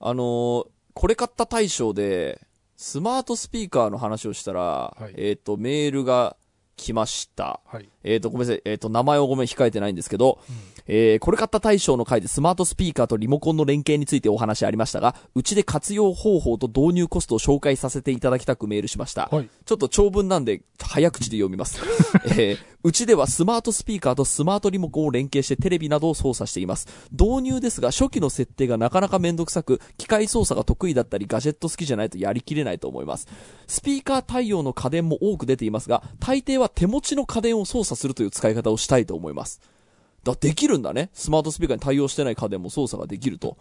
あのーこれ買った大賞で、スマートスピーカーの話をしたら、はいえっ、と、メールが来ました。はい。えっ、と、ごめんなさい。えっ、と、名前をごめん、控えてないんですけど、えーこれ買った大賞の回でスマートスピーカーとリモコンの連携についてお話ありましたが、うちで活用方法と導入コストを紹介させていただきたくメールしました。はい。ちょっと長文なんで、早口で読みます。えーうちではスマートスピーカーとスマートリモコンを連携してテレビなどを操作しています。導入ですが、初期の設定がなかなかめんどくさく、機械操作が得意だったり、ガジェット好きじゃないとやりきれないと思います。スピーカー対応の家電も多く出ていますが、大抵は手持ちの家電を操作するという使い方をしたいと思います。だ、できるんだね。スマートスピーカーに対応してない家電も操作ができると。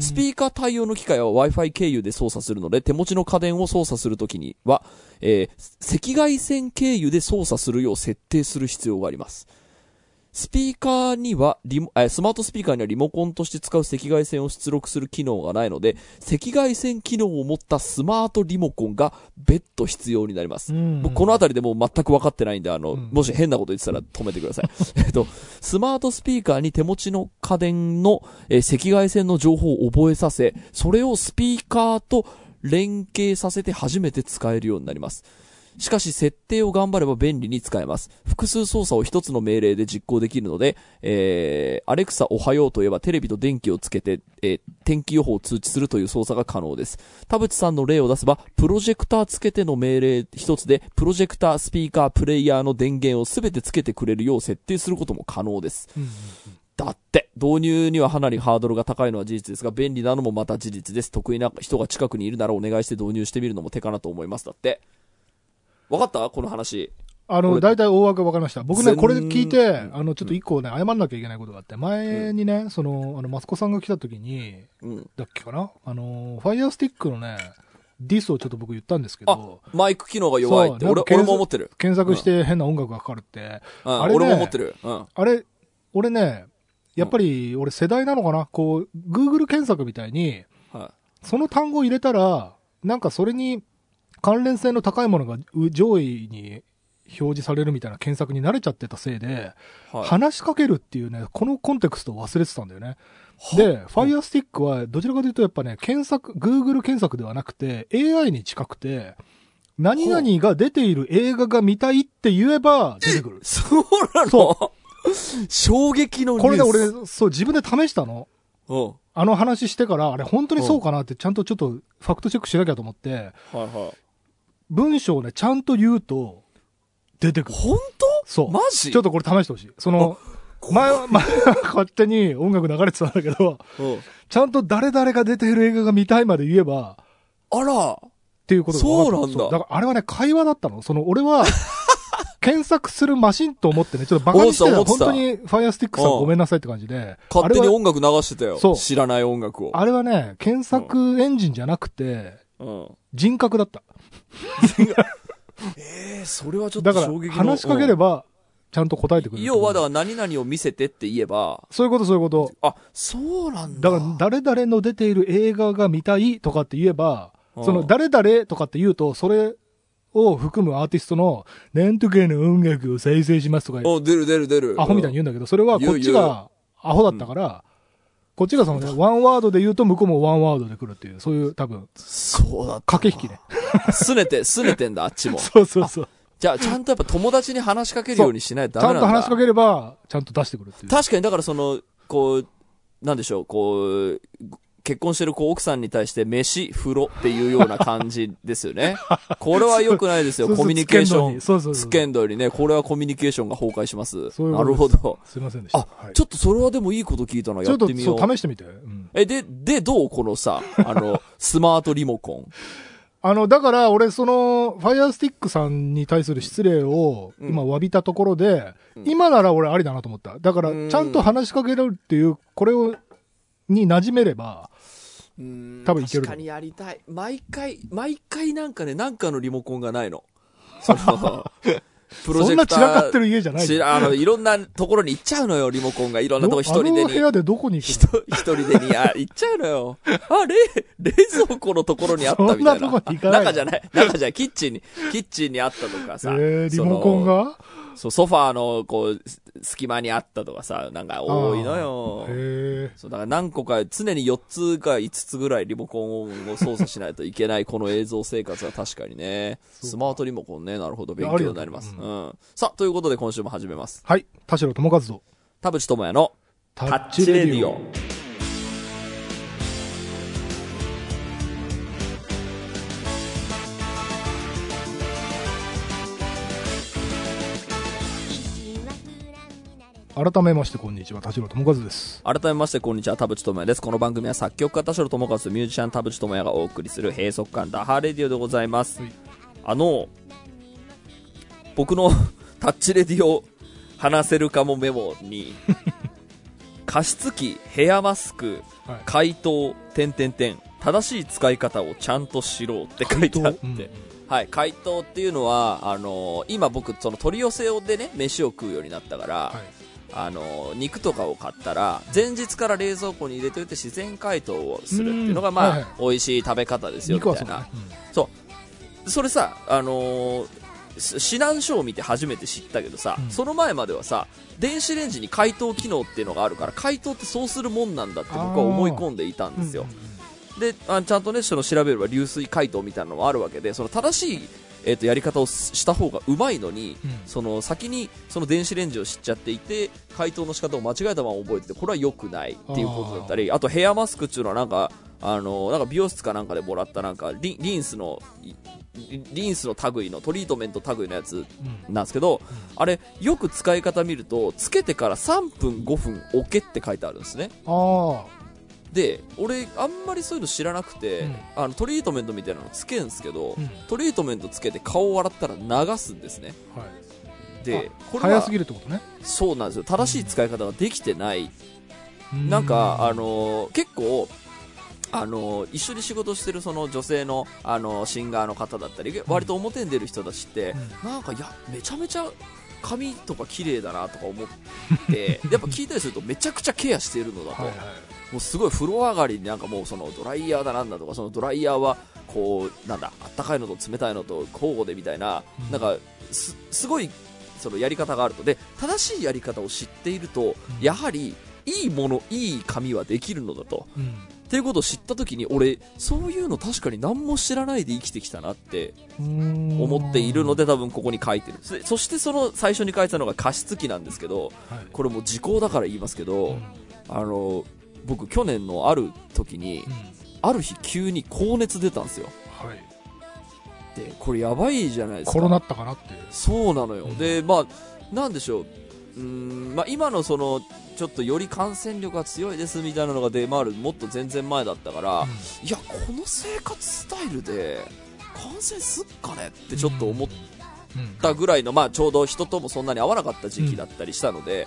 スピーカー対応の機械は Wi-Fi 経由で操作するので、手持ちの家電を操作するときには、えー赤外線経由で操作するよう設定する必要があります。スピーカーにはリモ、えースマートスピーカーにはリモコンとして使う赤外線を出力する機能がないので、赤外線機能を持ったスマートリモコンが別途必要になります。このあたりでもう全く分かってないんで、あの、うんもし変なこと言ってたら止めてください。えっと、スマートスピーカーに手持ちの家電の、えー赤外線の情報を覚えさせ、それをスピーカーと連携させて初めて使えるようになります。しかし、設定を頑張れば便利に使えます。複数操作を一つの命令で実行できるので、えー、アレクサおはようといえばテレビと電気をつけて、えー天気予報を通知するという操作が可能です。田淵さんの例を出せば、プロジェクターつけての命令一つで、プロジェクター、スピーカー、プレイヤーの電源をすべてつけてくれるよう設定することも可能です。うんだって、導入にはかなりハードルが高いのは事実ですが、便利なのもまた事実です。得意な人が近くにいるならお願いして導入してみるのも手かなと思います。だって。わかった？この話。あの、俺大体大枠わかりました。僕ね、全これ聞いて、あの、ちょっと一個ね、謝んなきゃいけないことがあって、前にね、その、あの、マスコさんが来た時に、うん。だっけかな？あの、ファイヤースティックのね、ディスをちょっと僕言ったんですけあど、、マイク機能が弱いって。俺、も思ってる。検索して変な音楽がかかるって、うん、あれね俺も思ってる。うん。あれ、俺ね、やっぱり俺世代なのかな？こう、Google 検索みたいに、はその単語を入れたら、なんかそれに関連性の高いものがう上位に表示されるみたいな検索に慣れちゃってたせいで、い。はい。話しかけるっていうね、このコンテクストを忘れてたんだよね。で、Fire Stick はどちらかというとやっぱね、検索、Google 検索ではなくて AI に近くて、何々が出ている映画が見たいって言えば出てくる。そうなの？そ衝撃のニュース。これで俺、そう、自分で試したの。うん。あの話してから、あれ本当にそうかなってちゃんとちょっとファクトチェックしなきゃと思って、はいはい。文章をね、ちゃんと言うと、出てくる。本そう。当マジ？ちょっとこれ試してほしい。その、前は、前は勝手に音楽流れてたんだけど、うん。ちゃんと誰々が出ている映画が見たいまで言えば、あら。っていうことそうなんだだからあれはね、会話だったの。その、俺は、検索するマシンと思ってね、ちょっとバカにしてた本当に、ファイアスティックさんうんごめんなさいって感じで。勝手に音楽流してたよ。そう知らない音楽を。あれはね、検索エンジンじゃなくて、うん。人格だった。ええそれはちょっだからと衝撃の。、話しかければ。ば、ちゃんと答えてくれる。要は、だから何々を見せてって言えば、そういうこと、そういうこと。あ、そうなんだ。だから、誰々の出ている映画が見たいとかって言えば、うんその、誰々とかって言うと、それを含むアーティストの、なんとかの音楽を再生しますとか、お、出る出る出る。アホみたいに言うんだけど、それはこっちがアホだったから、こっちがそのね、ワンワードで言うと向こうもワンワードで来るっていう、そういう多分、そうだ。駆け引きね。すねて、すねてんだ、あっちも。そうそうそう。じゃあ、ちゃんとやっぱ友達に話しかけるようにしないとちゃダメなんだ。んと話しかければ、ちゃんと出してくるっていう。確かに、だからその、こう、なんでしょう、こう、結婚してるこう奥さんに対して飯、風呂っていうような感じですよね。これは良くないですよ、そうそうコミュニケーション。そうそうそう。つけんどりね、これはコミュニケーションが崩壊します。そういうなるほど。すいませんでした。あ、はいちょっとそれはでもいいこと聞いたな、ちょっとやってみよう。そう試してみて。うんえ、で、で、どうこのさ、あの、スマートリモコン？あの、だから俺、その、ファイアースティックさんに対する失礼をうん今詫びたところで、うん今なら俺ありだなと思った。だからう、んちゃんと話しかけるっていう、これを、に馴染めれば、多分いける確かにやりたい。毎回、毎回なんかね、なんかのリモコンがないの。その、プロジそんなェクター。散らかってる家じゃないあの、いろんなところに行っちゃうのよ、リモコンが。いろんなとこ一人でに。あの部屋でどこに行く一人一人でに、あ、行っちゃうのよ。あ、冷、冷蔵庫のところにあったみたいな。そんなとこに行かない中じゃない、中じゃない、キッチンに、キッチンにあったとかさ。のえー、リそのモコンが？そう、ソファーの、こう、す隙間にあったとかさ、なんか多いのよ。へえ。そう、だから何個か、常に4つか5つぐらいリモコンを操作しないといけないこの映像生活は確かにね。スマートリモコンね、なるほど、勉強になります。あうん。さあ、ということで今週も始めます。はい。田代智和と、田淵智也のタタッチレディオ。改めましてこんにちは、田代智和です。改めまして、こんにちは、田淵智也です。この番組は作曲家田代智和とミュージシャン田淵智也がお送りする閉塞感ダハーレディオでございます。はいあの、僕の タッチレディオ話せるかもメモに、加湿器、ヘアマスク、はい。回答、点点点、正しい使い方をちゃんとしろって書いてあって、うんはい、回答っていうのは、あの今僕、その取り寄せでね、飯を食うようになったから、はい。あの肉とかを買ったら前日から冷蔵庫に入れておいて自然解凍をするっていうのがまあ、うん。はいはい。美味しい食べ方ですよみ肉たいな。はそうだね。それさあのーし指南書を見て初めて知ったけどさ、うん。その前まではさ電子レンジに解凍機能っていうのがあるから解凍ってそうするもんなんだって僕は思い込んでいたんうんですよ、うんうん。であちゃんとねその調べれば流水解凍みたいなのもあるわけでその正しい、えー、とやり方をした方がうまいのに、うん。その先にその電子レンジを知っちゃっていて解凍の仕方を間違えたまま覚えててこれは良くないっていうことだったりあとヘアマスクっていうのはなんかあのなんか美容室かなんかでもらったなんかリリンスのいリンスの類のトリートメント類のやつうんなんですけど、あれよく使い方見るとつけてから3分5分置けって書いてあるんですね。あで俺あんまりそういうの知らなくて、うんあのトリートメントみたいなのつけるんですけど、あ。うん。トリートメントつけて顔を洗ったら流すんですねはい。でこれは早すぎるってことね。そうなんですよ正しい使い方ができてない、なんかあのー結構あのー一緒に仕事してるその女性の、あのーシンガーの方だったり割と表に出る人たちって、なんかいやめちゃめちゃ髪とか綺麗だなとか思って やっぱ聞いたりするとめちゃくちゃケアしているのだと、はいはい。もうすごい風呂上がりになんかもうそのドライヤーだなんだとかそのドライヤーはこうなんだあったかいのと冷たいのと交互でみたいな、うん。なんかすすごいそのやり方があるとで正しいやり方を知っていると、うんやはりいいものいい髪はできるのだと。うん。っていうことを知った時に俺そういうの確かに何も知らないで生きてきたなって思思っているので多分ここに書いてる。そそしてその最初に書いてたのが加湿器なんですけどはい。これもう時効だから言いますけど、うん。あの僕去年のある時にうん。ある日急に高熱出たんですよ。はい。でこれやばいじゃないですか。コロナったかなって。いう。そうなのよ、うん。でまあなんでしょう。うーん、まあ、今のそのちょっとより感染力が強いですみたいなのが出回るもっと全然前だったから、いやこの生活スタイルで感染すっかね？ってちょっと思っうん。たぐらいの、まあ、ちょうど人ともそんなに会わなかった時期だったりしたので、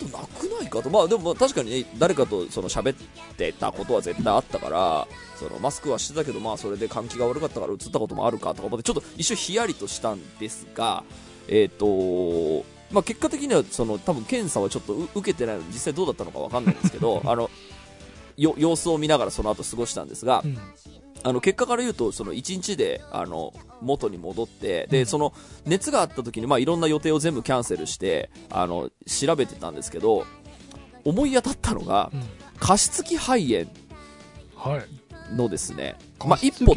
となくないかと、まあ、でも確かに、ね、誰かとその喋ってたことは絶対あったからそのマスクはしてたけど、まあ、それで換気が悪かったから移ったこともあるかとか思ってちょっと一瞬ヒヤリとしたんですが、えーとまあ、結果的にはその多分検査はちょっとう受けてないので実際どうだったのか分かんないんですけど あのよ様子を見ながらその後過ごしたんですが、うんあの結果から言うとその1日であの元に戻ってで、うんその熱があった時にまあいろんな予定を全部キャンセルしてあの調べてたんですけど思い当たったのがうん加湿器肺炎はい。のですね、まあ、一歩。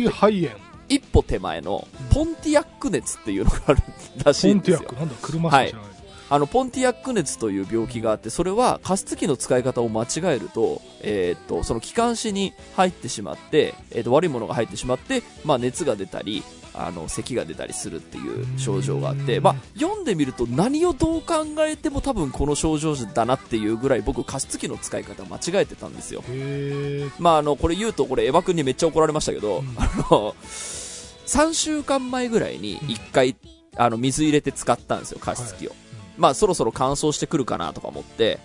一歩手前のポンティアック熱っていうのがあるらしポいんですよンティアック。なんだ、車しか知らない。あのポンティアック熱という病気があってそれは加湿器の使い方を間違えると,、えーっとその気管支に入ってしまって、えーっと悪いものが入ってしまって、まあ、熱が出たりあの咳が出たりするっていう症状があって、うんまあ、読んでみると何をどう考えても多分この症状だなっていうぐらい僕加湿器の使い方間違えてたんですよ。まあ、あのこれ言うとこれエヴァ君にめっちゃ怒られましたけど、うん。あの3週間前ぐらいに1回、あの水入れて使ったんですよ加湿器を、まあそろそろ乾燥してくるかなとか思って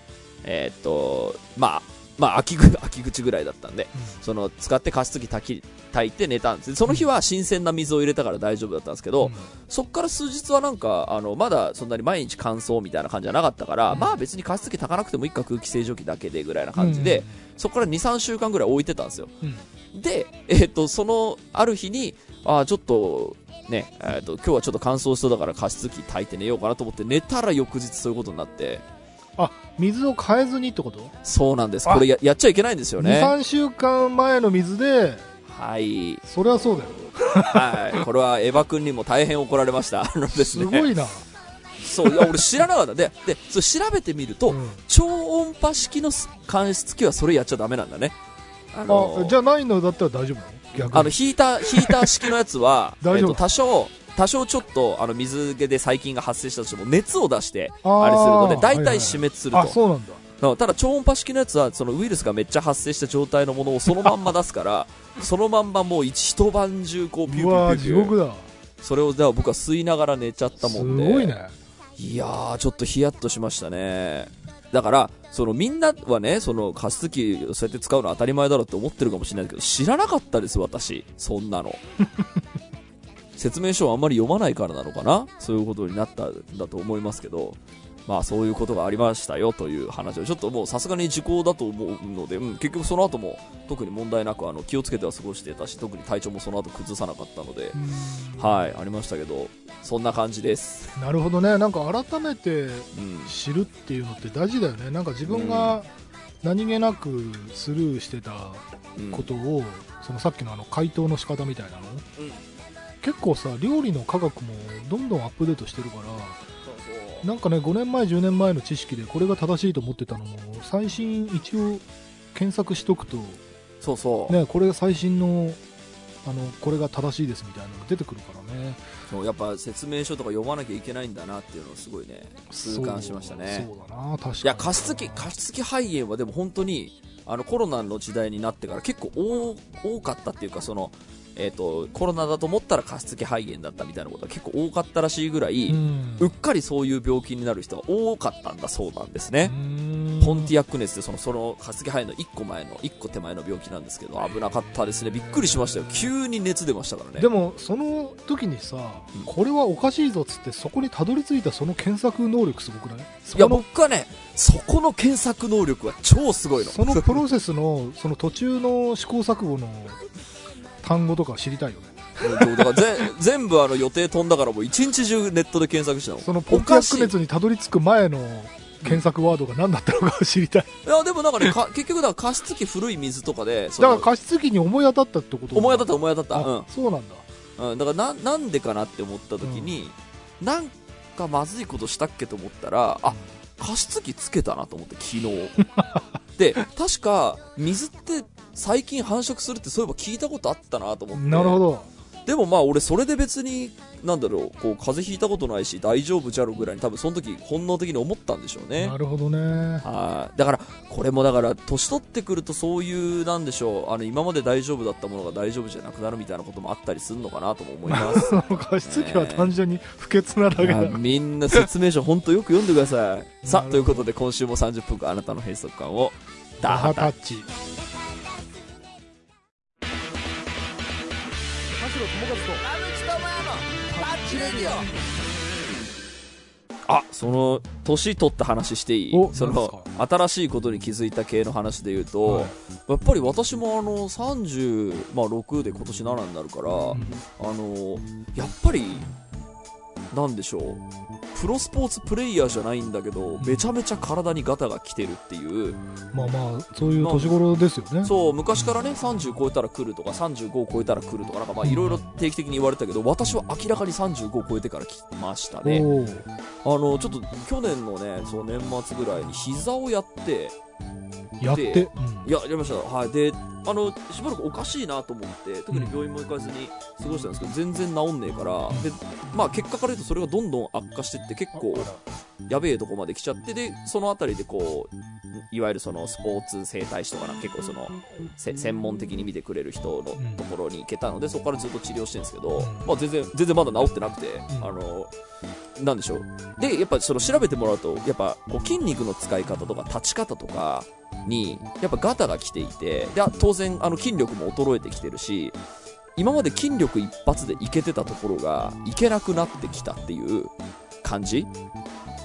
えーっとまあまあ秋ぐ 秋口ぐらいだったんでその使って加湿器炊き炊いて寝たんです。その日は新鮮な水を入れたから大丈夫だったんですけど、うん。そっから数日はなんかあのまだそんなに毎日乾燥みたいな感じじゃなかったから、うん。まあ別に加湿器炊かなくてもいいか空気清浄機だけでぐらいな感じで、そこから23週間ぐらい置いてたんですよ。うん。うんで、えっとそのある日にああ、ちょっと、ね、えっ、と、今日はちょっと乾燥しそうだから加湿器炊いて寝ようかなと思って寝たら翌日そういうことになって、あ、水を変えずにってこと？そうなんです。あこれややっちゃいけないんですよ ?2、ね。3週間前の水で、はい。それはそうだよ。はい。これはエヴァ君にも大変怒られました。あのですね。すごいな。そう、いや、俺知らなかった。で、で、そう調べてみると、うん超音波式の加湿器はそれやっちゃダメなんだね。あのあ、じゃあないのだったら大丈夫なの？あの、ヒーター、ヒーター式のやつは、大丈夫えっと、多少、多少ちょっと、あの、水気で細菌が発生したとしても、熱を出して、あれするので、大体はいはい死滅すると。あ、そうなんだ。うんただ、超音波式のやつは、そのウイルスがめっちゃ発生した状態のものをそのまんま出すから、そのまんまもう一一晩中、こう、ピューピューーピューピュー。それを、僕は吸いながら寝ちゃったすもんで。ごいね。いやー、ちょっとヒヤッとしましたね。だから、そのみんなはね、その加湿器をそうやって使うの当たり前だろうって思ってるかもしれないけど、知らなかったです、私。そんなの。説明書をあんまり読まないからなのかな？そういうことになったんだと思いますけど、まあそういうことがありましたよという話を、ちょっともうさすがに時効だと思うので、うん、結局その後も特に問題なくあの気をつけては過ごしてたし、特に体調もその後崩さなかったので、はい、ありましたけど、そんな感じです。なるほどね。なんか改めてうん。知るっていうのって大事だよね。なんか自分が何気なくスルーしてたうんことを、そのさっきのあの解凍の仕方みたいなの、うん結構さ料理の科学もどんどんアップデートしてるからなんかね5年前10年前の知識でこれが正しいと思ってたのも最新一応検索しとくとそうそう、ねこれが最新のあのこれが正しいですみたいなのが出てくるからね。そうやっぱ説明書とか読まなきゃいけないんだなっていうのをすごいね痛感しましたね。そうだな確かに。いや加湿器加湿器肺炎はでも本当にあのコロナの時代になってから結構多多かったっていうかそのえー、とコロナだと思ったら加湿器肺炎だったみたいなことが結構多かったらしいぐらい、ううんっかりそういう病気になる人が多かったんだそうなんですね、うん。ポンティアックネスってそのその加湿器肺炎の1個前の1個手前の病気なんですけど危なかったですね。びっくりしましたよ。急に熱出ましたからね。でもその時にさ、うん。これはおかしいぞっつってそこにたどり着いたその検索能力すごくない？そいやの僕はねそこの検索能力は超すごいの。そのプロセスのその途中の試行錯誤の単語とか知りたいよね。そうだからぜ全部あの予定飛んだからもう一日中ネットで検索したの。そのポック熱にたどり着く前の検索ワードが何だったのか知りたい。いやでもなんかねか結局だから加湿器古い水とかでだから加湿器に思い当たったってこと思い当たった思い当たった。あそうなんだ。うん、うん、だからななんでかなって思った時に、なんかまずいことしたっけと思ったらあ加湿器つけたなと思って昨日。で確か水って最近繁殖するってそういえば聞いたことあったなと思って。なるほど。でもまあ俺それで別になんだろうこう風邪ひいたことないし大丈夫じゃろぐらいに多分その時本能的に思ったんでしょうね。なるほどね。はい。だからこれもだから年取ってくるとそういうなんでしょうあの今まで大丈夫だったものが大丈夫じゃなくなるみたいなこともあったりするのかなとも思います。加湿器は単純に不潔なだけだい。やみんな説明書本当よく読んでください。さあということで今週も30分間あなたの閉塞感をダダハタハタッチ田代友和とあその年取った話していい？おその新しいことに気づいた系の話で言うと、はい。やっぱり私もあの36、まあ、6で今年7になるから、うん。あのやっぱりなんでしょう？プロスポーツプレイヤーじゃないんだけどめちゃめちゃ体にガタが来てるっていう。まあまあそういう年頃ですよね。そう昔からね30超えたら来るとか35を超えたら来るとかなんかまあいろいろ定期的に言われたけど私は明らかに35を超えてから来ましたね。おーあのちょっと去年のねその年末ぐらいに膝をやってやって、でうん。いややりました。はい。であのしばらくおかしいなと思って特に病院も行かずに過ごしたんですけど全然治んねえからでまあ結果から言うとそれがどんどん悪化してって結構やべえとこまで来ちゃってでそのあたりでこういわゆるそのスポーツ整体師とかな結構そのせ専門的に見てくれる人のところに行けたのでそこからずっと治療してるんですけど、うん。まあ、全然全然まだ治ってなくて、ん。あのなんでしょう。でやっぱその調べてもらうとやっぱこう筋肉の使い方とか立ち方とかにやっぱガタが来ていてであ当然あの筋力も衰えてきてるし今まで筋力一発でいけてたところがいけなくなってきたっていう感じ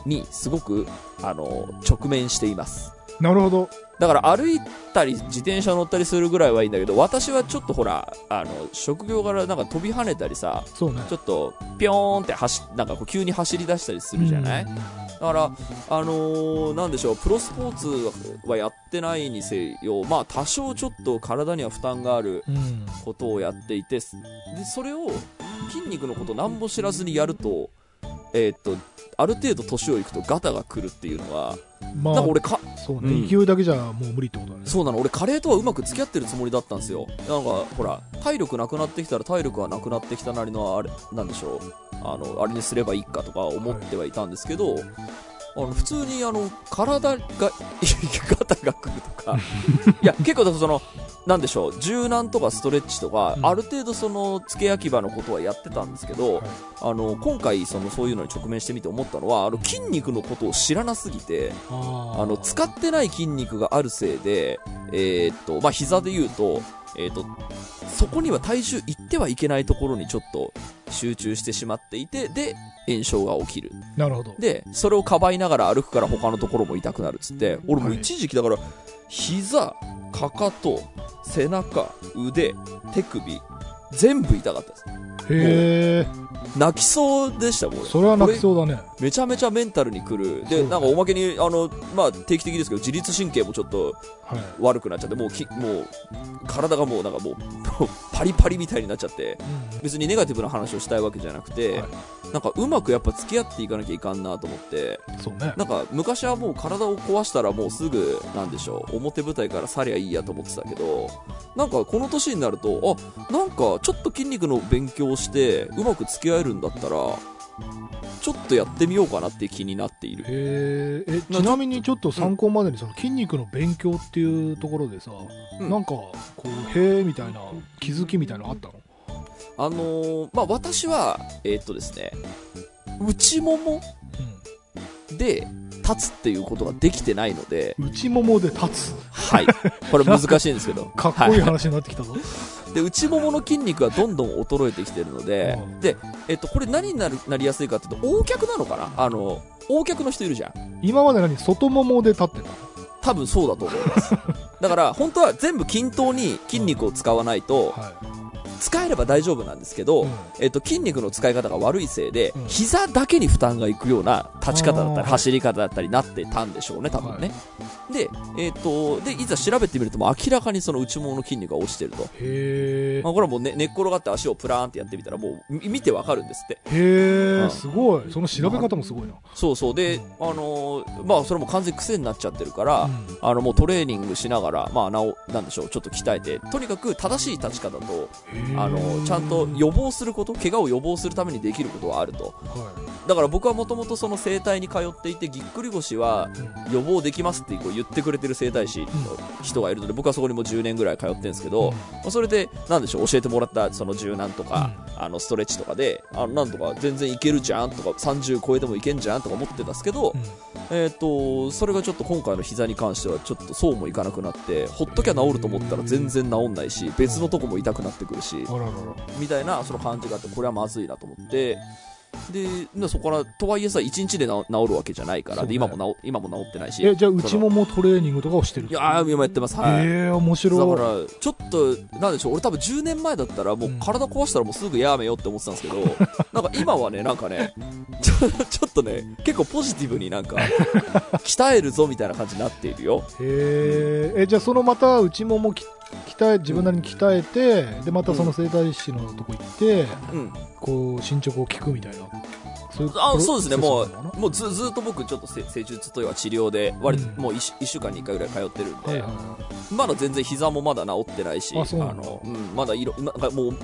にすごくあの直面していますなるほど。だから歩いたり自転車乗ったりするぐらいはいいんだけど、私はちょっとほら、あの、職業柄なんか飛び跳ねたりさ、ね。ちょっとピョーンって走、なんかこう急に走り出したりするじゃない、うんだから、あのーなんでしょう、プロスポーツはやってないにせよ、まあ多少ちょっと体には負担があるうん。ことをやっていて、で、それを筋肉のことなんも知らずにやると、えーっと、ある程度年をいくとガタが来るっていうのは、まあなんか、俺か、そうね、うん。勢いだけじゃもう無理ってことだね。そうなの、俺カレーとはうまく付き合ってるつもりだったんですよ。なんか、ほら、体力なくなってきたら体力がなくなってきたなりの、あれ、なんでしょう、あの、あれにすればいいかとか思ってはいたんですけど、あの、普通にあの、体が、ガタが来るとか、いや、結構だとその、なんでしょう、柔軟とかストレッチとか、うんある程度その、付け焼き場のことはやってたんですけど、はいあの、今回その、そういうのに直面してみて思ったのは、あの、筋肉のことを知らなすぎて、あの、使ってない筋肉があるせいで、えーっと、まあ、膝で言うと、えーっと、そこには体重いってはいけないところにちょっと集中してしまっていて、で、炎症が起きる。なるほど。で、それをかばいながら歩くから他のところも痛くなるっつって、俺もう一時期だから、膝、かかと、背中、腕、手首、全部痛かったです。へえ、泣きそうでしたもん、俺それは泣きそうだね。めちゃめちゃメンタルにくる。で、なんかおまけに、あの、まあ、定期的ですけど、自律神経もちょっとはい。悪くなっちゃって、もうき、もう、体がもうなんかもう、パリパリみたいになっちゃって、別にネガティブな話をしたいわけじゃなくて、はいなんかうまくやっぱ付き合っていかなきゃいかんなと思って、そうね。なんか昔はもう体を壊したらもうすぐ、なんでしょう、表舞台から去りゃいいやと思ってたけど、なんかこの年になると、あ、なんかちょっと筋肉の勉強をして、うまく付き合えるんだったら、ちょっとやってみようかなって気になっている。へえ、え、ちなみにちょっと参考までにその筋肉の勉強っていうところでさ、うんなんか、こう、へえみたいな気づきみたいなのあったの？あのーまあ、私は、えーっとですね、内ももで立つっていうことができてないので、うん。内ももで立つ。はい。これ難しいんですけど。かっこいいは話になってきたぞ。で、内ももの筋肉がどんどん衰えてきてるのでうん、で、えっと、これ何になるなりやすいかっていうと、横脚なのかな？あの、横脚の人いるじゃん。今まで何？外ももで立ってた？多分そうだと思います。だから、本当は全部均等に筋肉を使わないと、は使えれば大丈夫なんですけど、うん。えっと、筋肉の使い方が悪いせいで、うん。膝だけに負担がいくような立ち方だったり、走り方だったりなってたんでしょうね、多分ね。で、えっと、で、いざ調べてみると、明らかにその内ももの筋肉が落ちてると。い。へえま。あ、これはもう、ね、寝っ転がって足をプラーンってやってみたら、もうみ見てわかるんですって。へうんえ、すごい。その調べ方もすごいな。そうそう。で、あのーまあ、それも完全に癖になっちゃってるから、うんあの、もうトレーニングしながら、まあ、なお、なんでしょう、ちょっと鍛えて、とにかく正しい立ち方と、あの、ちゃんと予防すること、怪我を予防するためにできることはあると。はだから僕はもともとその整体に通っていて、ぎっくり腰は予防できますってこう言ってくれてる整体師の人がいるので、僕はそこにもう10年ぐらい通ってるんですけど、まあそれで、なんでしょう、教えてもらったその柔軟とか、あの、ストレッチとかで、あの、なんとか全然いけるじゃんとか、30超えてもいけんじゃんとか思ってたんですけど、うん。えっ、と、それがちょっと今回の膝に関してはちょっとそうもいかなくなって、ほっときゃ治ると思ったら全然治んないし、別のとこも痛くなってくるし。みたいなその感じがあって、これはまずいなと思って、で、でそこから、とはいえさ、1日で治治るわけじゃないから、ねで、今も治、今も治ってないし。え、じゃあ内ももトレーニングとかをしてるいやー、今やってます。はい。へえ、面白い。だから、ちょっと、なんでしょう、俺多分10年前だったら、もううん体壊したらもうすぐやめようって思ってたんですけど、なんか今はね、なんかね、ちょちょっとね、結構ポジティブになんか、鍛えるぞみたいな感じになっているよ。へえ、え、じゃあそのまた内ももき鍛え、自分なりに鍛えて、で、またその整体師のとこ行って、うん。こう、進捗を聞くみたいな。そういうあそうですね、もう、もうずずっと僕、ちょっとせ施術というか治療で、割とうんもう 1, 一週間に1回ぐらい通ってるんで、なはいはいはまだ全然膝もまだ治ってないし、あの、うん、まだいろ、なんかもう、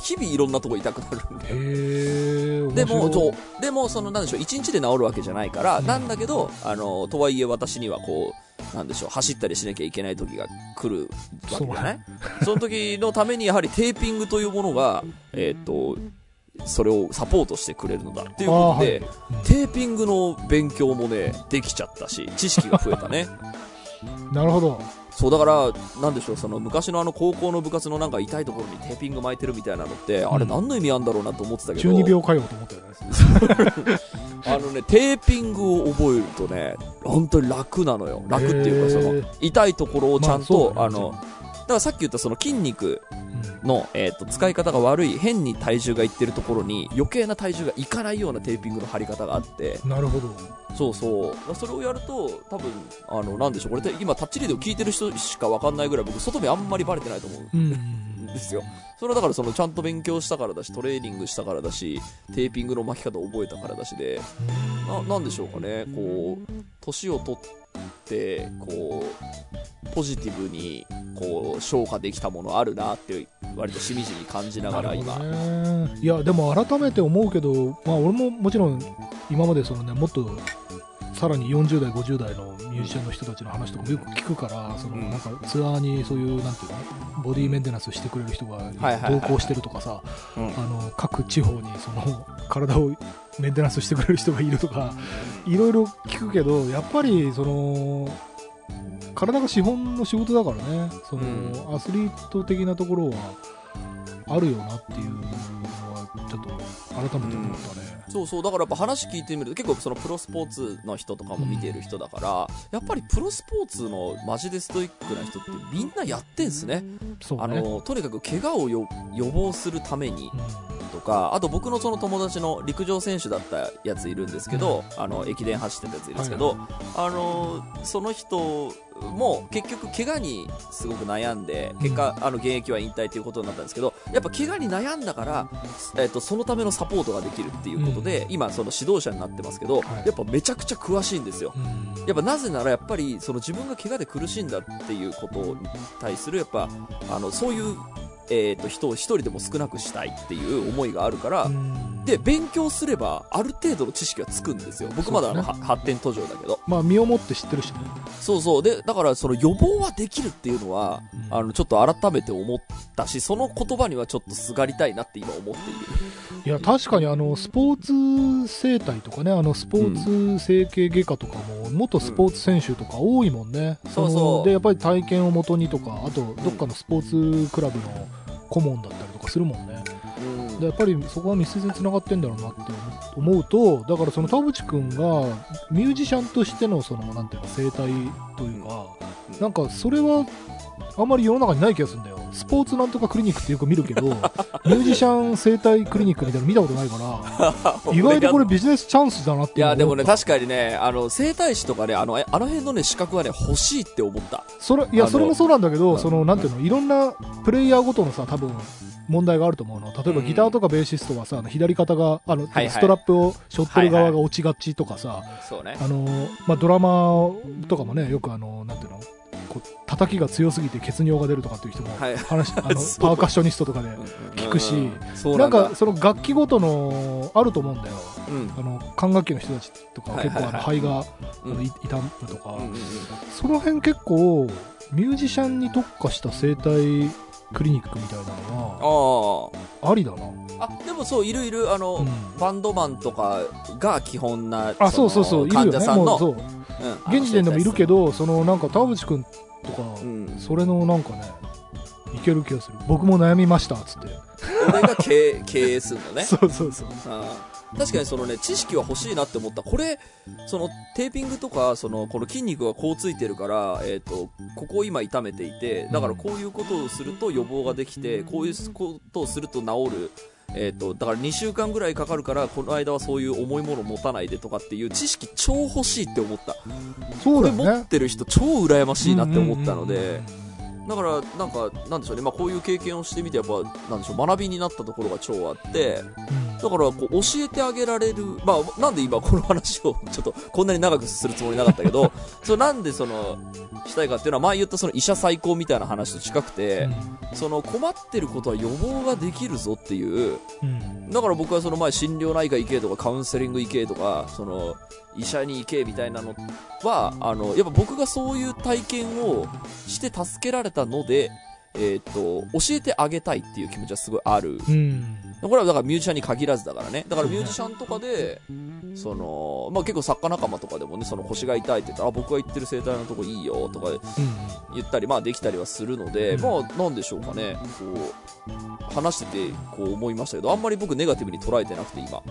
日々いろんなとこ痛くなるんい。で。でも、そう、でも、その、なんでしょう、1日で治るわけじゃないから、うんなんだけど、あの、とはいえ私にはこう、なんでしょう、走ったりしなきゃいけない時が来るわけじゃない？その時のために、やはりテーピングというものが、えーっと、それをサポートしてくれるのだっていうことで、はいテーピングの勉強もね、できちゃったし、知識が増えたね。なるほど。そうだから、なんでしょう、その昔のあの高校の部活のなんか痛いところにテーピング巻いてるみたいなのって、あれうん何の意味あんだろうなと思ってたけど、中二病かよと思ったよね。あのね、テーピングを覚えるとね、本当に楽なのよ。楽っていうか、その痛いところをちゃんと、まああの、だからさっき言ったその筋肉うんの、えっと使い方が悪い変に体重がいってるところに余計な体重がいかないようなテーピングの貼り方があって。なるほど。そうそう。それをやると多分あのなんでしょう。これ今タッチリードを聞いてる人しかわかんないぐらい僕外見あんまりバレてないと思ううん。んですよ。それはだからそのちゃんと勉強したからだしトレーニングしたからだしテーピングの巻き方を覚えたからだしで。ななんでしょうかね。こう年を取ってこうポジティブにこう消化できたものあるなって割としみじみ感じながら今、ね。いやでも改めて思うけど、まあ、俺ももちろん今までその、ね、もっとさらに40代50代のミュージシャンの人たちの話とかもよく聞くからそのうん。なんかツアーにそういうなんていうのボディメンテナンスしてくれる人が同行してるとかさ、うん。あの各地方にその体をメンテナンスしてくれる人がいるとかいろいろ聞くけどやっぱりその体が資本の仕事だからね。その、うん。アスリート的なところはあるよなっていうのはちょっと改めて思ったね。そうそう。だからやっぱ話聞いてみると結構そのプロスポーツの人とかも見てる人だから、やっぱりプロスポーツのマジでストイックな人ってみんなやってんすね。ね。のとにかく怪我をよ予防するために。うんとかあと僕のその友達の陸上選手だったやついるんですけど、あの駅伝走ってたやついるんですけど、あのその人も結局怪我にすごく悩んで結果、あの現役は引退ということになったんですけどやっぱ怪我に悩んだから、えっとそのためのサポートができるっていうことで、今その指導者になってますけど、はい。やっぱめちゃくちゃ詳しいんですよ。うん。やっぱなぜならやっぱりその自分が怪我で苦しんだっていうことに対するやっぱあのそういう、えー、と人を一人でも少なくしたいっていう思いがあるから、うん。で勉強すればある程度の知識はつくんですよ。僕まだあの、そうは発展途上だけど。まあ身をもって知ってるしね。そうそう。でだからその予防はできるっていうのは、うん。あのちょっと改めて思ったしその言葉にはちょっとすがりたいなって今思っている。いや確かにあのスポーツ生態とかねあのスポーツ整形外科とかも元スポーツ選手とか多いもんね、そうそう。のでやっぱり体験をもとにとかあとどっかのスポーツクラブの顧問だったりとかするもんね。うん。でやっぱりそこは密接につながってんだろうなって思うとだからその田淵君がミュージシャンとしてのそのなんていうの生態というか、うん。なんかそれはあんまり世の中にない気がするんだよ。スポーツなんとかクリニックってよく見るけど ミュージシャン生態クリニックみたいなの見たことないから 意外とこれビジネスチャンスだなっていやでもね確かにねあの整体師とかねあのえあの辺のね資格はね欲しいって思った。それいやそれもそうなんだけど、うん。そのなんていうのいろんなプレイヤーごとのさ多分問題があると思うの。例えばうんギターとかベーシストはさあの左肩があの、はいはい。ストラップを背負ってる側が落ちがちとかさ、そうね。あのまあ、ドラマとかもねよくあのなんていうのこう叩きが強すぎて血尿が出るとかっていう人もはい。話、あのパーカッショニストとかで、聞くしなそうなんんだかその楽器ごとのあると思うんだよ。うん。あの管楽器の人たちとかは結構あの肺が、うん。あのい痛むとか、うんうんうん。その辺結構ミュージシャンに特化した生態クリニックみたいなのあはありだな、ああでもそういるいるあの、うん。バンドマンとかが基本なあそうそうそう患者さんの。もうそう。うん現時点でもいるけどそのなんか田淵君とか、うん。それのなんかねいける気がする。僕も悩みましたっつって、俺が経営経営するのね。そうそうそう。うん確かにそのね知識は欲しいなって思った。これそのテーピングとかそのこの筋肉がこうついてるから、えー、とここを今痛めていてだからこういうことをすると予防ができてこういうことをすると治る。えー、とだから2週間ぐらいかかるからこの間はそういう重いものを持たないでとかっていう知識超欲しいって思った。これそうだよね。持ってる人超羨ましいなって思ったので。うんうんうんうんだからなんかなんでしょうね、まあ、こういう経験をしてみてやっぱなんでしょう。学びになったところが超あってうん。だからこう教えてあげられる、まあ、なんで今この話を ちょっとこんなに長くするつもりなかったけど そうなんでそのしたいかっていうのは前言ったその医者最高みたいな話と近くて、その困ってることは予防ができるぞっていう。うん。だから僕はその前心療内科行けとかカウンセリング行けとかその医者に行けみたいなのはあのやっぱ僕がそういう体験をして助けられたので、えー、と教えてあげたいっていう気持ちはすごいある。うん。これはだからミュージシャンに限らずだからね。だからミュージシャンとかでその、まあ結構作家仲間とかでもね、その腰が痛いって言ったら、あ、僕が行ってる整体のとこいいよとかうん。言ったり、まあできたりはするので、うん。まあなんでしょうかね、こう、話しててこう思いましたけど、あんまり僕ネガティブに捉えてなくて今。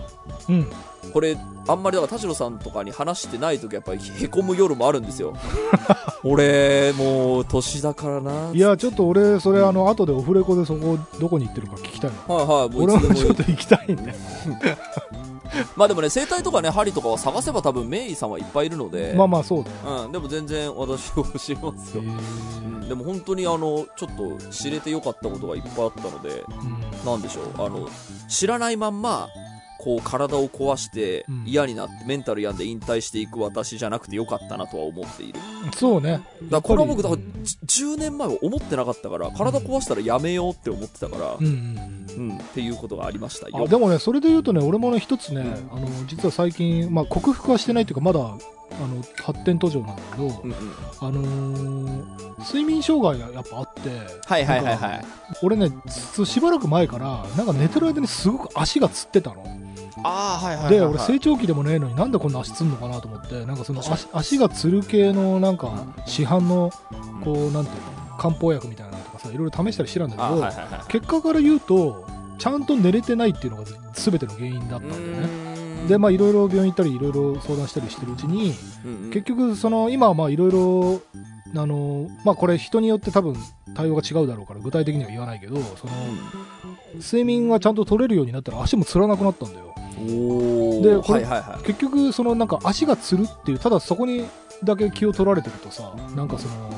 うん。うん。これ、あんまりだから田代さんとかに話してない時やっぱりへこむ夜もあるんですよ。俺、もう年だからな。いや、ちょっと俺、それあの、後でオフレコでそこ、どこに行ってるか聞きたいの。はいはい、もう俺いつでももちょっと行きたいんで。まあでもね、整体とかね、針とかは探せば多分メイさんはいっぱいいるので、まあまあ、そうだ。よ。うん、でも全然私を教えますよ。うん、でも本当にあの、ちょっと知れてよかったことがいっぱいあったので、うん。なんでしょう、あの、知らないまんま、こう体を壊してうん嫌になってメンタル病んで引退していく私じゃなくてよかったなとは思っている。そうね。だからこれは僕、だからうんじ10年前は思ってなかったから、体壊したらやめようって思ってたからう、んうんうん、っていうことがありましたあよ。でもね、それで言うとね、俺もね、一つね、あの、実は最近、まあ、克服はしてないっていうか、まだ、あの、発展途上なんだけどう、んうん、あのー睡眠障害がやっぱあって、はいはいはいはい。俺ね、つしばらく前から、なんか寝てる間にすごく足がつってたの。ああ、はいはいはい、で、はい。俺成長期でもねえのになんでこんな足つんのかなと思って、なんかその足足がつる系のなんか市販の、こう、なんていうの、漢方薬みたいなのとかさ、いろいろ試したりしてたんだけあど、はいはいはい。結果から言うと、ちゃんと寝れてないっていうのがず全ての原因だったんだよね。ねで、まあいろいろ病院行ったり、いろいろ相談したりしてるうちに、うんうん結局、その、今はまあいろいろ、あの、まあこれ人によって多分対応が違うだろうから具体的には言わないけど、その、睡眠がちゃんと取れるようになったら足もつらなくなったんだよ。おでこれはいはいはい。結局、そのなんか足がつるっていう、ただそこにだけ気を取られてるとさ、なんかその、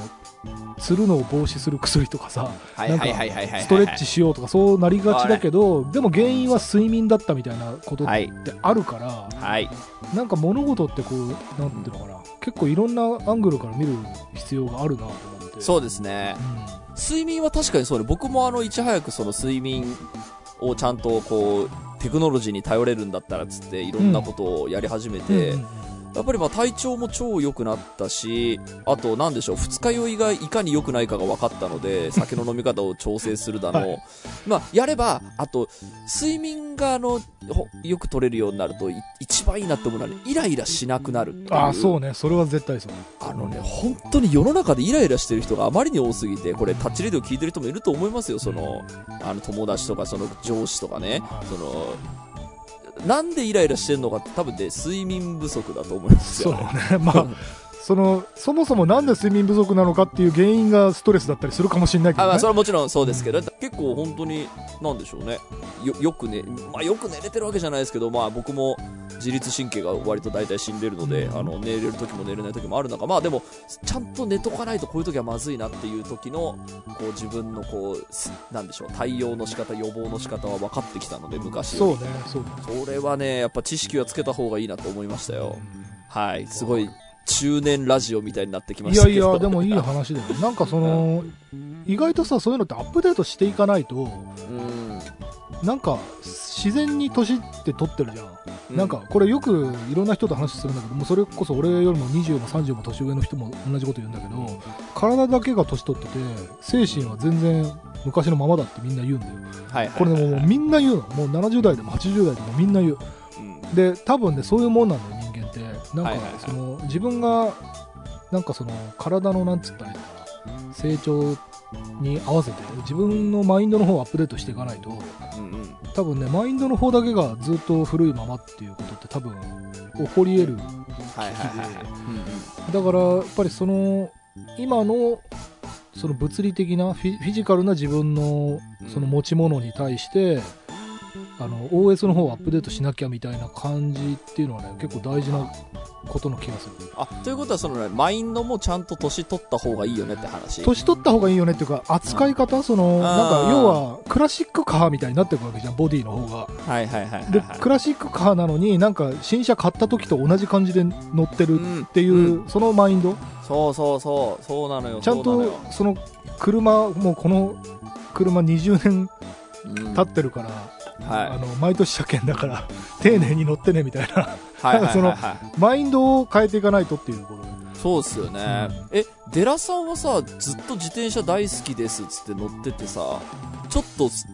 つるのを防止する薬とかさ、はいはいはいはいはいはい。ストレッチしようとかそうなりがちだけど、でも原因は睡眠だったみたいなことっはい。てあるから、はい。なんか物事ってこう、なんていうのかな、結構いろんなアングルから見る必要があるなと思って。そうですね。う睡眠は確かにそうね。僕もあの、いち早くその睡眠をちゃんとこう、テクノロジーに頼れるんだったらっつって、いろんなことをやり始めん。て、うんうんやっぱりまあ体調も超良くなったし、あとなんでしょう、二日酔いがいかに良くないかが分かったので、酒の飲み方を調整するだの、はいまあやれば、あと、睡眠があの、ほよく取れるようになると、い一番いいなって思うのはね、イライラしなくなる。ああ、そうね。それは絶対そう。あのね、本当に世の中でイライラしてる人があまりに多すぎて、これタッチレディオ聞いてる人もいると思いますよ、その、あの友達とか、その上司とかね、はいその、なんでイライラしてんのかって多分ね、睡眠不足だと思いますそうよ。ね。まあ、その、そもそもなんで睡眠不足なのかっていう原因がストレスだったりするかもしれないけあまあ、どねそ。れはもちろんそうですけど、結構本当に、なんでしょうね。よ、よくね、まあよく寝れてるわけじゃないですけど、まあ僕も自律神経が割と大体死んでるので、うんあの、寝れる時も寝れない時もある中、まあでも、ちゃんと寝とかないとこういう時はまずいなっていう時の、こう自分のこう、すなんでしょう、対応の仕方、予防の仕方は分かってきたので、昔そうね、そうね。それはね、やっぱ知識はつけた方がいいなと思いましたよ。はい。すごい、中年ラジオみたいになってきましたけど。いやいや、でもいい話だよね。なんかその、意外とさ、そういうのってアップデートしていかないと、うん。なんか、自然に年って取ってるじゃん。うなんか、これよくいろんな人と話するんだけども、それこそ俺よりも20も30も年上の人も同じこと言うんだけど、体だけが年取ってて、精神は全然昔のままだってみんな言うんだよ。はいはいはいはいこれね、もうみんな言うの。もう70代でも80代でもみんな言う。うんで、多分ね、そういうもんなんだよ。なんかその、自分が、なんかその、体の、なんつったらいい成長に合わせて、自分のマインドの方をアップデートしていかないと、うんうん。多分ね、マインドの方だけがずっと古いままっていうことって多分、起こり得る。はいはいはいはい。うんだから、やっぱりその、今の、その物理的なフィフィジカルな自分のうんその持ち物に対して、あの OS の方をアップデートしなきゃみたいな感じっていうのはね結構大事なことの気がするあ、ということはそのね、マインドもちゃんと年取った方がいいよねって話。年取った方がいいよねっていうか扱い方、そのなんか要はクラシックカーみたいになってるわけじゃんボディの方がはいはいはいはいではい。クラシックカーなのになんか新車買った時と同じ感じで乗ってるうんっていう、そのマインド？そうそうそう、そうなのよ。ちゃんとその車もうこの車20年うん経ってるから、はい。あの毎年車検だから丁寧に乗ってねみたいな。はいはいはい そのはい。マインドを変えていかないとっていうことでそうっすよね。え、デラさんはさ、ずっと自転車大好きですっつって乗っててさ、ちょっとす、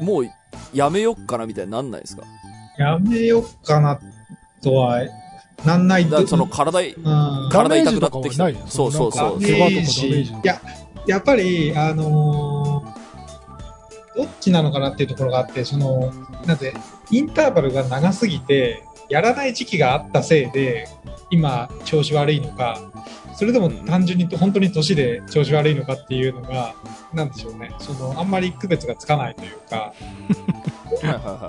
もうやめよっかなみたいになんないですか？やめよっかなっとは、なんない。とだからその体、うん。体痛くなってきた。そうそうそう。なんダか怪我とかダメーメージジいや、やっぱり、あのーどっちなのかなっていうところがあって、その、なんて、インターバルが長すぎて、やらない時期があったせいで、今、調子悪いのか、それでも単純に本当に年で調子悪いのかっていうのが、なんでしょうね、その、あんまり区別がつかないというか、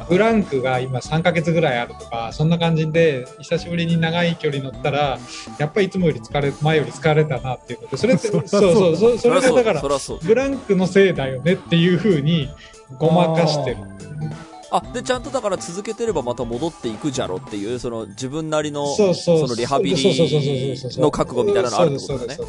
ブランクが今3ヶ月ぐらいあるとか、そんな感じで、久しぶりに長い距離乗ったら、やっぱりいつもより疲れ、前より疲れたなっていうので、それって、そう。そりゃそう、そそれがだからブランクのせいだよねっていう風にごまかしてる。あでちゃんとだから続けてればまた戻っていくじゃろっていうその自分なりのそのリハビリの覚悟みたいなのあるってことだね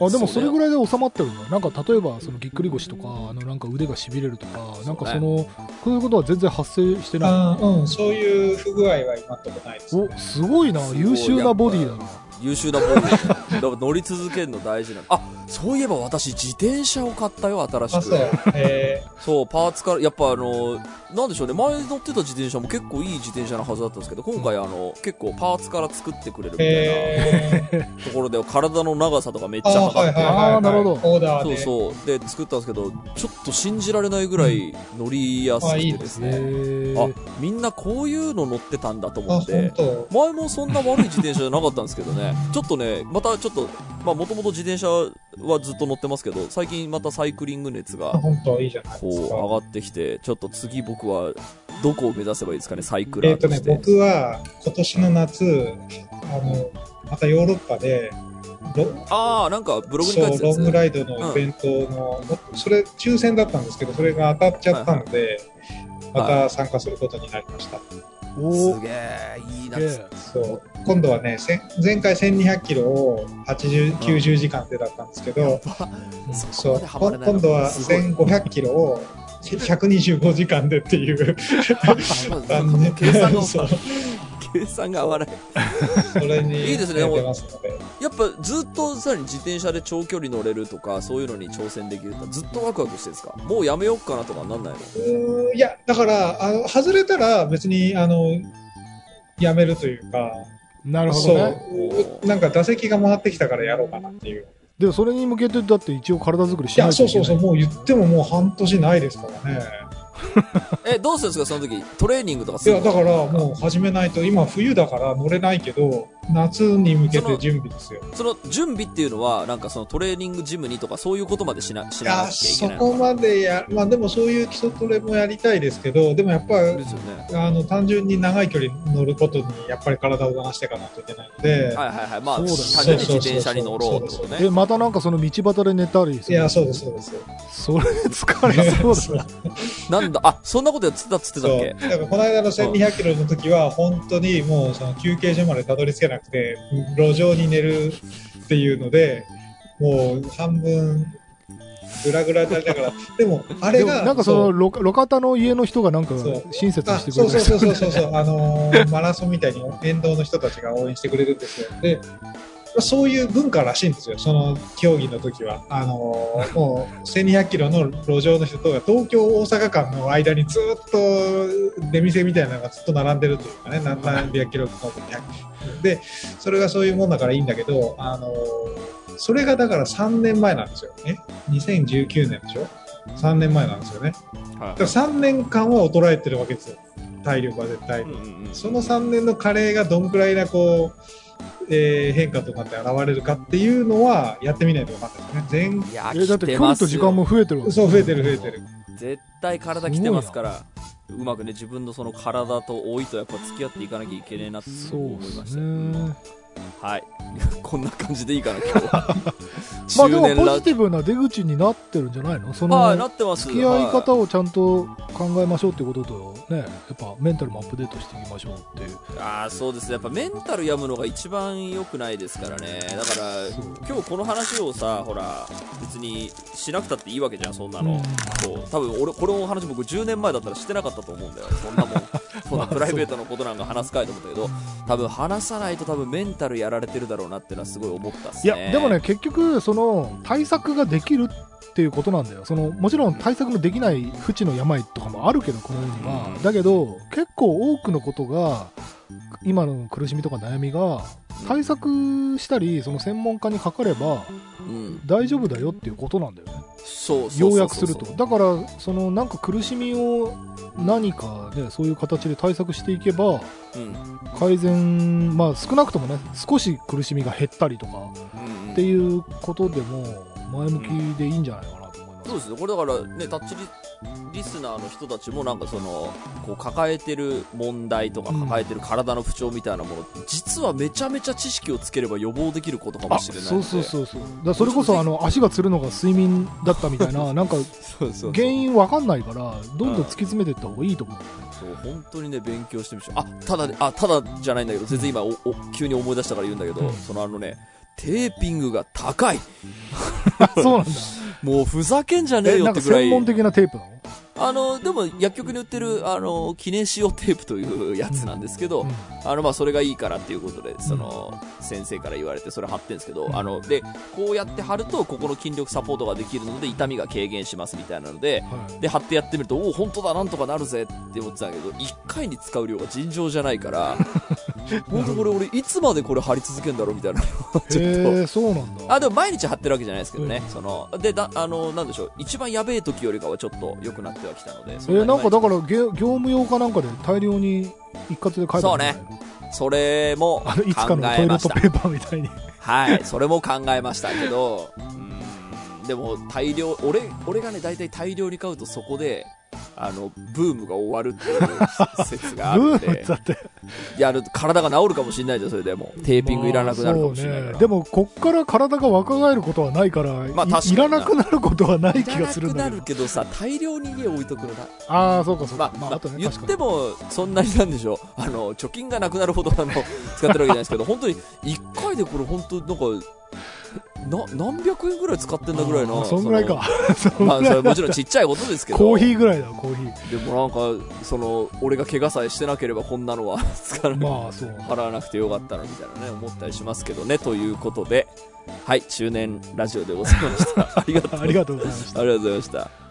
あでもそれぐらいで収まってるのなんか例えばそのぎっくり腰とかあのなんか腕がしびれるとかなんかそのこういうことは全然発生してない。うん、そういう不具合は今んとこないです、ね。おすごいな。優秀なボディだな優秀なボディ だから乗り続けるの大事な。のあそういえば私自転車を買ったよ新しあ、くそう。えそう、パーツから、やっぱあの、なんでしょうね、前乗ってた自転車も結構いい自転車のはずだったんですけど、今回あの、結構パーツから作ってくれるー、みたいえー、なところで、体の長さとかめっちあゃ測って、はい。あーなるほど。オーダーで。そうそう、で、作ったんですけど、ちょっと信じられないぐらい乗りやすくてですね、ーあ、みんなこういうの乗ってたんだとあ、思って。前もそんな悪い自転車じゃなかったんですけどね、ちょっとね、またちょっと、まあもともと自転車はずっと乗ってますけど、最近またサイクリング熱がこう。上がってきて、ちょっと次僕はどこを目指せばいいですかね、サイクラえっ、とねーとし、て。僕は今年の夏、あの、またヨーロッパで、ロああ、なんかブログに書いてたやつロングライドのイベントの、それ、抽選だったんですけど、それが当たっちゃったので、また参加することになりました。おすげえ、いいな。そう。今度はね、前回1200キロを80、90時間でだったんですけど、そそう、こまでハマれないの今度はすごい。1500キロを125時間でっていう、計算が そう 計算が合わない。それにいいですね。やっぱずっとさらに自転車で長距離乗れるとか、そういうのに挑戦できるとずっとワクワクしてるんですか？もうやめようかなとかなんないの？いや、だから、あの、外れたら別に、あの、やめるというか、なるほそどねう、なんか打席が回ってきたからやろうかなっていう。でもそれに向けてだって一応体作りしいや、ないといけないそうそうそう、もう言ってももう半年ないですからね。え、どうするんですかその時？トレーニングとかいや、するの？だからもう始めないと、今冬だから乗れないけど、夏に向けそのて準備ですよ。その準備っていうのは、なんかそのトレーニングジムにとかそういうことまでしな、しなきゃいけそないのかこまでや、まあでもそういう基礎トレもやりたいですけど、でもやっぱね。あの、単純に長い距離乗ることに、やっぱり体を動かしていかないといけないので、はいはいはい。まあ、単純に自転車に乗ろうってことね。えまたなんかその道端で寝たりするいや、そうです、そうです。それ疲れそうだな なんだ、あ、そんなことやってたっつってた。っけ？だからこの間の1200キロの時は、本当にもうその休憩所までたどり着けなくて、路上に寝るっていうので、もう半分、ぐらぐらになりながら、でも、あれが、なんかその路路肩の家の人がなんかそう。親切にあしてくれるそうそうそうそう。そうあのーマラソンみたいに沿道の人たちが応援してくれるんですよ。で、そういう文化らしいんですよ、その競技の時は。あのーもう1200キロの路上の人と東京大阪間の間にずっと出店みたいなのがずっと並んでるというかね、何何百キロの200で、それがそういうもんだからいいんだけど、あのーそれがだから3年前なんですよ。え ?2019 年でしょ ?3 年前なんですよね。はだから3年間は衰えてるわけですよ。体力は絶対に。うんうんうんその3年の加齢がどんくらいなこう、えー変化となって現れるかっていうのはやってみないと分かんないですね。いや、えだって距離と時間も増えてるそう増えてる増えてる。絶対体きてますから、うまくね、自分のその体と老いとやっぱ付き合っていかなきゃいけねえなってそう思いましたよ。ねはい。こんな感じでいいかな、今日は。まあでもポジティブな出口になってるんじゃないの？そはい、のなってます。付き合い方はをちゃんと考えましょうってこととねやっぱメンタルもアップデートしていきましょうっていうああ、そうですね。やっぱメンタル病むのが一番良くないですからね。だから、今日この話をさ、ほら、別にしなくたっていいわけじゃん、そんなの。うんそう多分俺、この話僕10年前だったらしてなかったと思うんだよ。そんなもん。そんなプライベートのことなんか話すかいと思ったけど、多分話さないと多分メンタルやられてるだろうなっていうのはすごい思ったっすいね。やでもね、結局その対策ができるっていうことなんだよそのもちろん対策のできない不治の病とかもあるけどこの世には、うんだけど結構多くのことが今の苦しみとか悩みが対策したりその専門家にかかればうん。大丈夫だよっていうことなんだよねそう要約するとだからそのなんか苦しみを何かねそういう形で対策していけばうん。改善まあ少なくともね少し苦しみが減ったりとかうん。っていうことでも前向きでいいんじゃないかなと思いますそうですね。これだからね、タッチリリスナーの人たちもなんかその、こう抱えてる問題とかうん抱えてる体の不調みたいなもの、実はめちゃめちゃ知識をつければ予防できることかもあしれないそうそうう。そうそう。だそれこそあの足がつるのが睡眠だったみたいな なんか原因わかんないからどんどん突き詰めていった方がいいと思う。そう本当にね勉強してみましょう。あただあただじゃないんだけど全然今おお急に思い出したから言うんだけど、うん。そのあのねテーピングが高い。そうなんだ。もうふざけんじゃねええなんかよってぐらい。専門的なテープなの？あのでも薬局に売ってるあの記念使用テープというやつなんですけど、うん。あのまあそれがいいからっていうことでその、先生から言われてそれ貼ってるんですけど、あのでこうやって貼るとここの筋力サポートができるので痛みが軽減しますみたいなのではい。で貼ってやってみるとおお本当だなんとかなるぜって思ってたんだけど1回に使う量が尋常じゃないから 本当これ俺いつまでこれ貼り続けるんだろうみたいな ちょっと。そうなんだ。あでも毎日貼ってるわけじゃないですけどね、うん。そのでだあのなんでしょう一番やべえ時よりかはちょっと良くなってはきたのでそえーなんかだかからげ業務用かなんかで大量に一括で書いてそうね。それもあのいつか考のトイレえました。ットペーパーみたいに。はい。それも考えましたけどうん。でも大量俺俺がね大体大量に買うとそこであのブームが終わるっていう説があブるんで。だって。や体が治るかもしれないじゃんそれでも。テーピングいらなくなるかもしれないまあねでもこっから体が若返ることはないから、いまあ確かにいらなくなることはない気がいらなくなするんだけど。るけどさ大量に家置いとくのなああそうかそうか、まあ、まあね言っても、そんなになんでしょう、あの、貯金がなくなるほど、あの、使ってるわけじゃないですけど、本当に、一回でこれ本当、なんか、な、何百円ぐらい使ってんだぐらいあの。ーそんぐらいか。まあ、それもちろんちっちゃいことですけど。コーヒーぐらいだコーヒーでもなんか、その、俺が怪我さえしてなければこんなのはまあそう払わなくてよかったのみたいなね、思ったりしますけどね、ということで、はい、中年ラジオでございました。ありがとう。ありがとうございましたありがとうございました。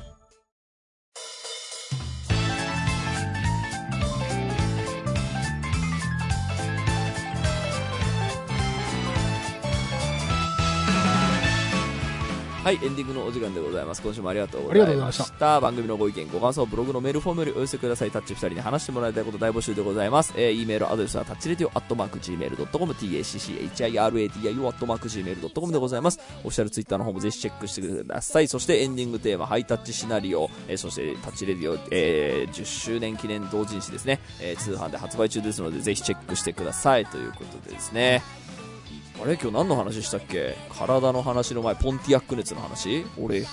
はい、エンディングのお時間でございます。今週もありがとうございました。ありがとうございま番組のご意見、ご感想、ブログのメールフォームよりお寄せください。タッチ2人に話してもらいたいこと大募集でございます。えー、e メールアドレスはタッチレディオアットマーク Gmail.com、tacchiradio アットマーク Gmail.com でございます。オフィシャルツイッターの方もぜひチェックしてください。そしてエンディングテーマ、ハイタッチシナリオ、えーそしてタッチレディオ、えー10周年記念同人誌ですね、えー通販で発売中ですので、ぜひチェックしてください。ということでですね。あれ？今日何の話したっけ？体の話の前、ポンティアック熱の話？俺、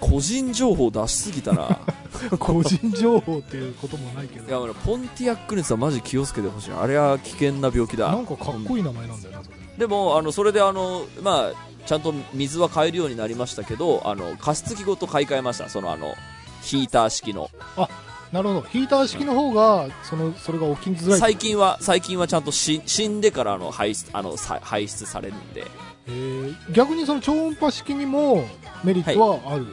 個人情報出しすぎたな。個人情報っていうこともないけいや、どあのポンティアック熱はマジ気をつけてほしい。あれは危険な病気だ。なんかかっこいい名前なんだよなそれでも、あの、それであの、まあ、ちゃんと水は買えるようになりましたけど、あの、加湿器ごと買い替えました。そのあの、ヒーター式の。なるほど。ヒーター式の方がそのそれが起きづらい。最近は、最近はちゃんとし死んでからあの排出、あの、さ排出されるんで、えー逆にその超音波式にもメリットはあるの、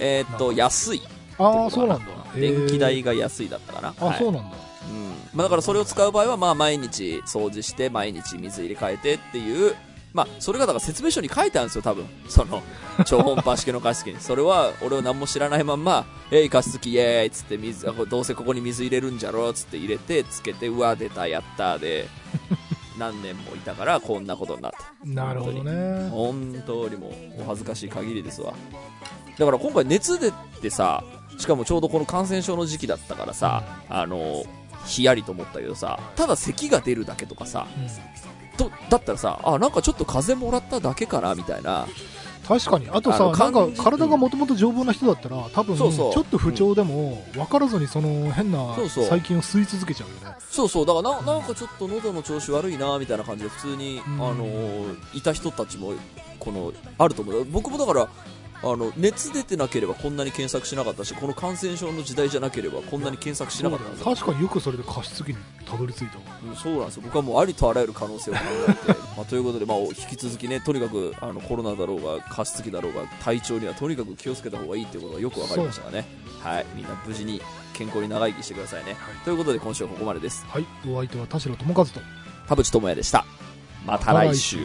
えーっと、安い。ああそうなんだ。電気代がが安いだったかな。あ、はい。そうなんだ。うん。まあ、だからそれを使う場合は、まあ、毎日掃除して毎日水入れ替えてっていう、まあ、それがだから説明書に書いてあるんですよ多分。その超音波式の加湿器に。それは俺は何も知らないまんま「えい加湿器イエーイ」っつって水どうせここに水入れるんじゃろっつって入れてつけてうわ出たやったで何年もいたからこんなことになった。なるほどね。本当にもうお恥ずかしい限りですわ。だから今回熱出てさしかもちょうどこの感染症の時期だったからさあのひやりと思ったけどさただ咳が出るだけとかさとだったらさあなんかちょっと風邪もらっただけかなみたいな。確かに。あとさなんか体がもともと丈夫な人だったら多分そうそう。ちょっと不調でも分からずにその変な細菌を吸い続けちゃうよね。そうそう。だからななんかちょっと喉の調子悪いなみたいな感じで普通に、うん。あのいた人たちもこのあると思う。僕もだからあの、熱出てなければこんなに検索しなかったし、この感染症の時代じゃなければこんなに検索しなかったんですよ。確かによくそれで加湿器にたどり着いたそうなんですよ。僕はもうありとあらゆる可能性を考えて、まあ、ということで、まあ、引き続きね、とにかく、あの、コロナだろうが、加湿器だろうが、体調にはとにかく気をつけた方がいいっていうことがよくわかりましたがね。はい。みんな無事に健康に長生きしてくださいね。はいということで、今週はここまでです。はいお相手は田代智和と田淵智也でした。また来週。